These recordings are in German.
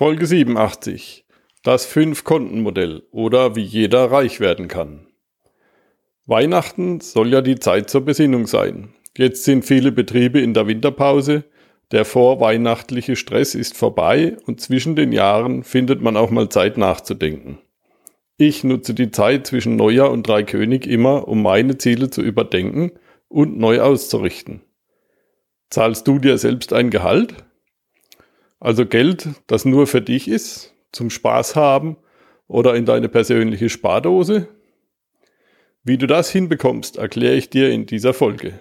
Folge 87. Das Fünf-Konten-Modell oder wie jeder reich werden kann. Weihnachten soll ja die Zeit zur Besinnung sein. Jetzt sind viele Betriebe in der Winterpause. Der vorweihnachtliche Stress ist vorbei und zwischen den Jahren findet man auch mal Zeit nachzudenken. Ich nutze die Zeit zwischen Neujahr und Dreikönig immer, um meine Ziele zu überdenken und neu auszurichten. Zahlst du dir selbst ein Gehalt? Also Geld, das nur für dich ist, zum Spaß haben oder in deine persönliche Spardose? Wie du das hinbekommst, erkläre ich dir in dieser Folge.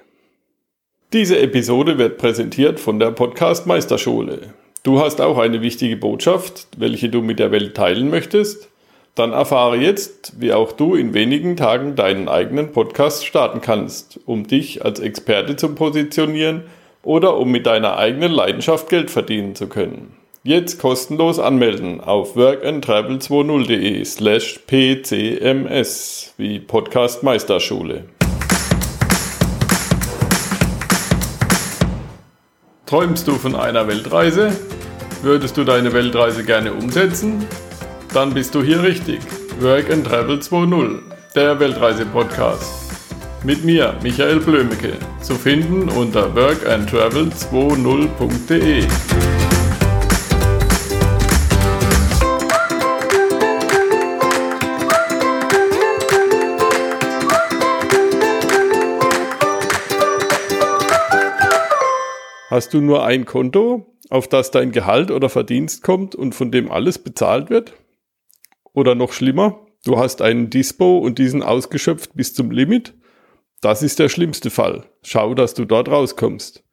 Diese Episode wird präsentiert von der Podcast Meisterschule. Du hast auch eine wichtige Botschaft, welche du mit der Welt teilen möchtest? Dann erfahre jetzt, wie auch du in wenigen Tagen deinen eigenen Podcast starten kannst, um dich als Experte zu positionieren oder um mit deiner eigenen Leidenschaft Geld verdienen zu können. Jetzt kostenlos anmelden auf workandtravel20.de slash pcms wie Podcast Meisterschule. Träumst du von einer Weltreise? Würdest du deine Weltreise gerne umsetzen? Dann bist du hier richtig. Work and Travel 2.0, der Weltreise-Podcast. Mit mir, Michael Blömecke, zu finden unter workandtravel20.de. Hast du nur ein Konto, auf das dein Gehalt oder Verdienst kommt und von dem alles bezahlt wird? Oder noch schlimmer, du hast einen Dispo und diesen ausgeschöpft bis zum Limit das ist der schlimmste Fall. Schau, dass du dort rauskommst.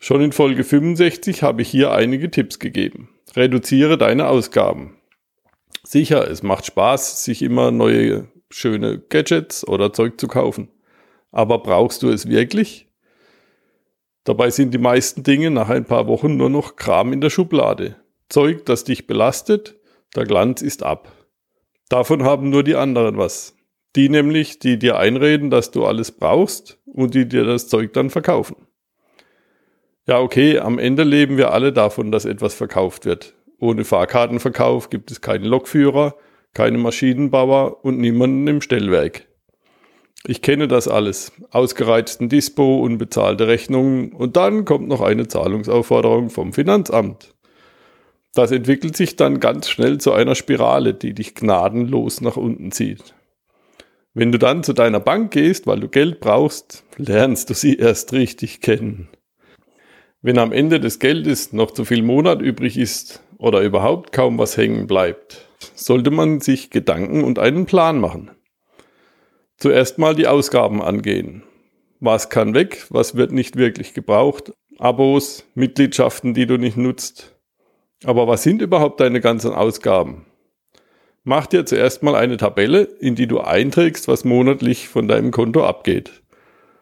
Schon in Folge 65 habe ich hier einige Tipps gegeben. Reduziere deine Ausgaben. Sicher, es macht Spaß, sich immer neue schöne Gadgets oder Zeug zu kaufen. Aber brauchst du es wirklich? Dabei sind die meisten Dinge nach ein paar Wochen nur noch Kram in der Schublade. Zeug, das dich belastet, der Glanz ist ab. Davon haben nur die anderen was. Die nämlich, die dir einreden, dass du alles brauchst und die dir das Zeug dann verkaufen. Ja, okay, am Ende leben wir alle davon, dass etwas verkauft wird. Ohne Fahrkartenverkauf gibt es keinen Lokführer, keine Maschinenbauer und niemanden im Stellwerk. Ich kenne das alles. Ausgereizten Dispo, unbezahlte Rechnungen und dann kommt noch eine Zahlungsaufforderung vom Finanzamt. Das entwickelt sich dann ganz schnell zu einer Spirale, die dich gnadenlos nach unten zieht. Wenn du dann zu deiner Bank gehst, weil du Geld brauchst, lernst du sie erst richtig kennen. Wenn am Ende des Geldes noch zu viel Monat übrig ist oder überhaupt kaum was hängen bleibt, sollte man sich Gedanken und einen Plan machen. Zuerst mal die Ausgaben angehen. Was kann weg, was wird nicht wirklich gebraucht? Abos, Mitgliedschaften, die du nicht nutzt. Aber was sind überhaupt deine ganzen Ausgaben? Mach dir zuerst mal eine Tabelle, in die du einträgst, was monatlich von deinem Konto abgeht.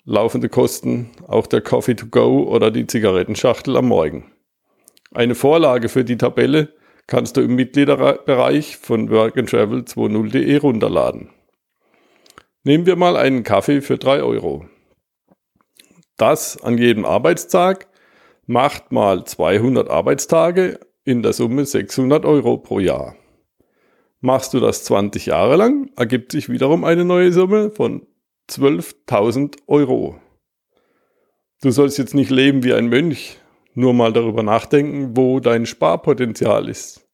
Laufende Kosten, auch der Coffee to go oder die Zigarettenschachtel am Morgen. Eine Vorlage für die Tabelle kannst du im Mitgliederbereich von workandtravel20.de runterladen. Nehmen wir mal einen Kaffee für 3 Euro. Das an jedem Arbeitstag macht mal 200 Arbeitstage in der Summe 600 Euro pro Jahr. Machst du das 20 Jahre lang, ergibt sich wiederum eine neue Summe von 12.000 Euro. Du sollst jetzt nicht leben wie ein Mönch, nur mal darüber nachdenken, wo dein Sparpotenzial ist.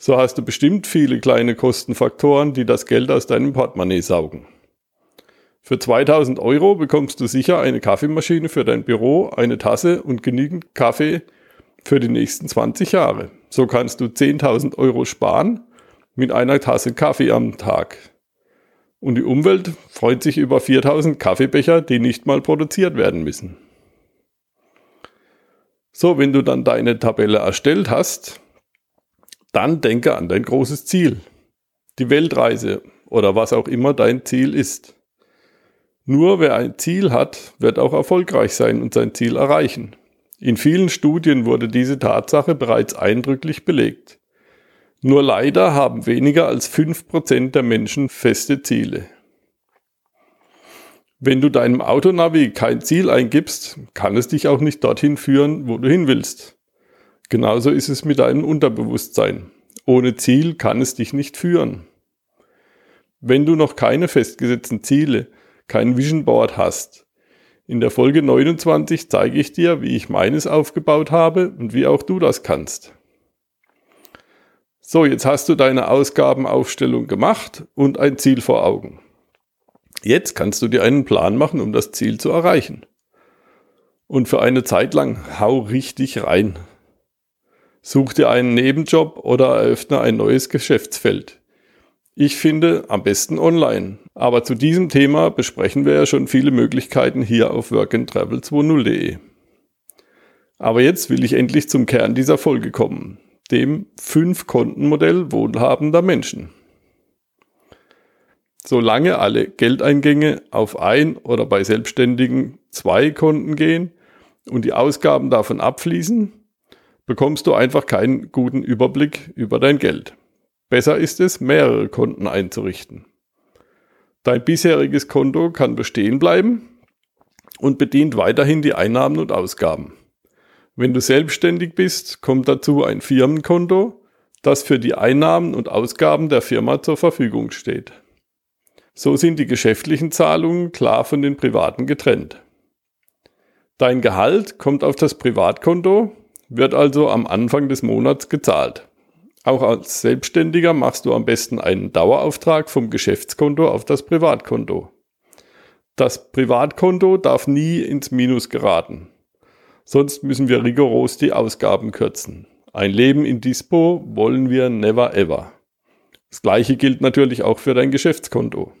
So hast du bestimmt viele kleine Kostenfaktoren, die das Geld aus deinem Portemonnaie saugen. Für 2000 Euro bekommst du sicher eine Kaffeemaschine für dein Büro, eine Tasse und genügend Kaffee für die nächsten 20 Jahre. So kannst du 10.000 Euro sparen mit einer Tasse Kaffee am Tag. Und die Umwelt freut sich über 4000 Kaffeebecher, die nicht mal produziert werden müssen. So, wenn du dann deine Tabelle erstellt hast, dann denke an dein großes Ziel. Die Weltreise oder was auch immer dein Ziel ist. Nur wer ein Ziel hat, wird auch erfolgreich sein und sein Ziel erreichen. In vielen Studien wurde diese Tatsache bereits eindrücklich belegt. Nur leider haben weniger als 5% der Menschen feste Ziele. Wenn du deinem Autonavi kein Ziel eingibst, kann es dich auch nicht dorthin führen, wo du hin willst. Genauso ist es mit deinem Unterbewusstsein. Ohne Ziel kann es dich nicht führen. Wenn du noch keine festgesetzten Ziele, kein Vision Board hast, in der Folge 29 zeige ich dir, wie ich meines aufgebaut habe und wie auch du das kannst. So, jetzt hast du deine Ausgabenaufstellung gemacht und ein Ziel vor Augen. Jetzt kannst du dir einen Plan machen, um das Ziel zu erreichen. Und für eine Zeit lang hau richtig rein. Such dir einen Nebenjob oder eröffne ein neues Geschäftsfeld. Ich finde am besten online. Aber zu diesem Thema besprechen wir ja schon viele Möglichkeiten hier auf workandtravel20.de. Aber jetzt will ich endlich zum Kern dieser Folge kommen, dem Fünf-Konten-Modell wohlhabender Menschen. Solange alle Geldeingänge auf ein oder bei Selbstständigen zwei Konten gehen und die Ausgaben davon abfließen, bekommst du einfach keinen guten Überblick über dein Geld. Besser ist es, mehrere Konten einzurichten. Dein bisheriges Konto kann bestehen bleiben und bedient weiterhin die Einnahmen und Ausgaben. Wenn du selbstständig bist, kommt dazu ein Firmenkonto, das für die Einnahmen und Ausgaben der Firma zur Verfügung steht. So sind die geschäftlichen Zahlungen klar von den privaten getrennt. Dein Gehalt kommt auf das Privatkonto, wird also am Anfang des Monats gezahlt. Auch als Selbstständiger machst du am besten einen Dauerauftrag vom Geschäftskonto auf das Privatkonto. Das Privatkonto darf nie ins Minus geraten. Sonst müssen wir rigoros die Ausgaben kürzen. Ein Leben in Dispo wollen wir never ever. Das gleiche gilt natürlich auch für dein Geschäftskonto.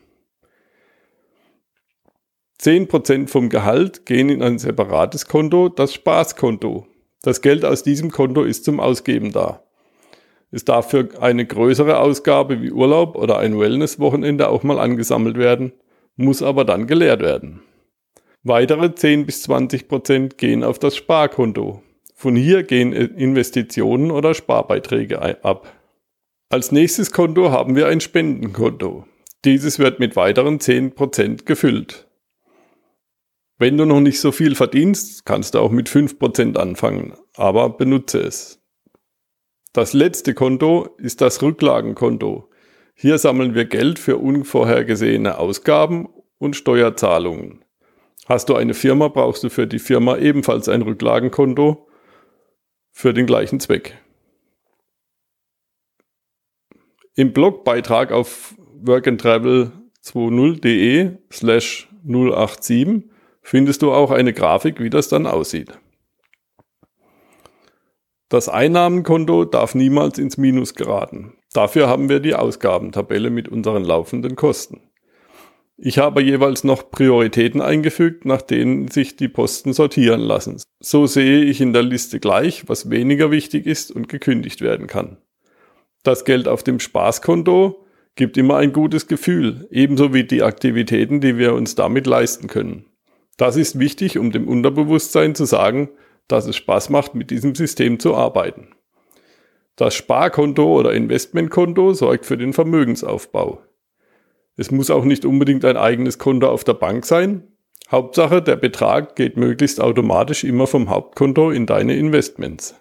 10% vom Gehalt gehen in ein separates Konto, das Spaßkonto. Das Geld aus diesem Konto ist zum Ausgeben da. Es darf für eine größere Ausgabe wie Urlaub oder ein Wellness-Wochenende auch mal angesammelt werden, muss aber dann geleert werden. Weitere 10 bis 20 Prozent gehen auf das Sparkonto. Von hier gehen Investitionen oder Sparbeiträge ab. Als nächstes Konto haben wir ein Spendenkonto. Dieses wird mit weiteren 10 Prozent gefüllt. Wenn du noch nicht so viel verdienst, kannst du auch mit 5 Prozent anfangen, aber benutze es. Das letzte Konto ist das Rücklagenkonto. Hier sammeln wir Geld für unvorhergesehene Ausgaben und Steuerzahlungen. Hast du eine Firma, brauchst du für die Firma ebenfalls ein Rücklagenkonto für den gleichen Zweck. Im Blogbeitrag auf workandtravel20.de slash 087 findest du auch eine Grafik, wie das dann aussieht. Das Einnahmenkonto darf niemals ins Minus geraten. Dafür haben wir die Ausgabentabelle mit unseren laufenden Kosten. Ich habe jeweils noch Prioritäten eingefügt, nach denen sich die Posten sortieren lassen. So sehe ich in der Liste gleich, was weniger wichtig ist und gekündigt werden kann. Das Geld auf dem Spaßkonto gibt immer ein gutes Gefühl, ebenso wie die Aktivitäten, die wir uns damit leisten können. Das ist wichtig, um dem Unterbewusstsein zu sagen, dass es Spaß macht, mit diesem System zu arbeiten. Das Sparkonto oder Investmentkonto sorgt für den Vermögensaufbau. Es muss auch nicht unbedingt ein eigenes Konto auf der Bank sein. Hauptsache, der Betrag geht möglichst automatisch immer vom Hauptkonto in deine Investments.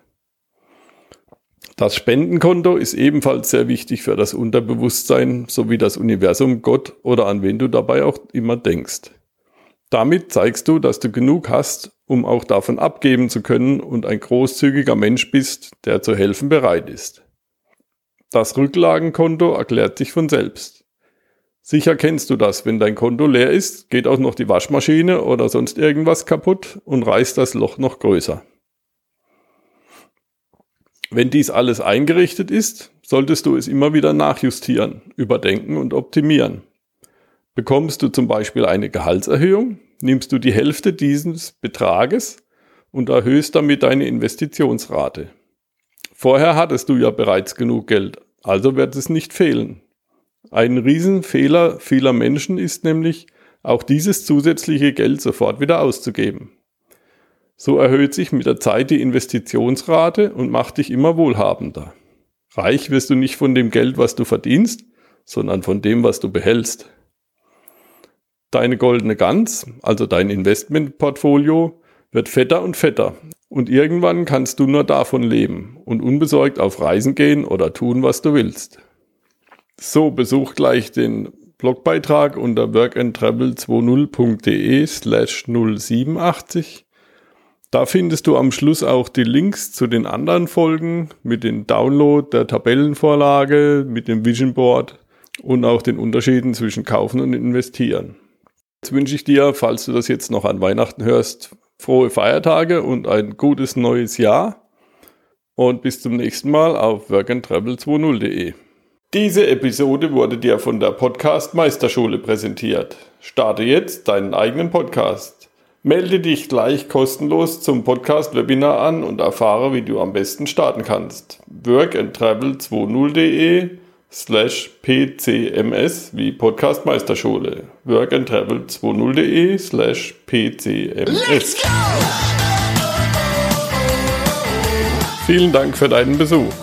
Das Spendenkonto ist ebenfalls sehr wichtig für das Unterbewusstsein sowie das Universum, Gott oder an wen du dabei auch immer denkst. Damit zeigst du, dass du genug hast, um auch davon abgeben zu können und ein großzügiger Mensch bist, der zu helfen bereit ist. Das Rücklagenkonto erklärt sich von selbst. Sicher kennst du das, wenn dein Konto leer ist, geht auch noch die Waschmaschine oder sonst irgendwas kaputt und reißt das Loch noch größer. Wenn dies alles eingerichtet ist, solltest du es immer wieder nachjustieren, überdenken und optimieren. Bekommst du zum Beispiel eine Gehaltserhöhung, nimmst du die Hälfte dieses Betrages und erhöhst damit deine Investitionsrate. Vorher hattest du ja bereits genug Geld, also wird es nicht fehlen. Ein Riesenfehler vieler Menschen ist nämlich, auch dieses zusätzliche Geld sofort wieder auszugeben. So erhöht sich mit der Zeit die Investitionsrate und macht dich immer wohlhabender. Reich wirst du nicht von dem Geld, was du verdienst, sondern von dem, was du behältst. Deine goldene Gans, also dein Investmentportfolio, wird fetter und fetter Und irgendwann kannst du nur davon leben und unbesorgt auf Reisen gehen oder tun, was du willst. So, besuch gleich den Blogbeitrag unter workandtravel20.de slash 087. Da findest du am Schluss auch die Links zu den anderen Folgen mit dem Download der Tabellenvorlage, mit dem Vision Board und auch den Unterschieden zwischen kaufen und investieren. Jetzt wünsche ich dir, falls du das jetzt noch an Weihnachten hörst, frohe Feiertage und ein gutes neues Jahr. Und bis zum nächsten Mal auf workandtravel20.de. Diese Episode wurde dir von der Podcast Meisterschule präsentiert. Starte jetzt deinen eigenen Podcast. Melde dich gleich kostenlos zum Podcast-Webinar an und erfahre, wie du am besten starten kannst. workandtravel20.de slash pcms wie Podcast Meisterschule. workandtravel20.de slash pcms. Vielen Dank für deinen Besuch.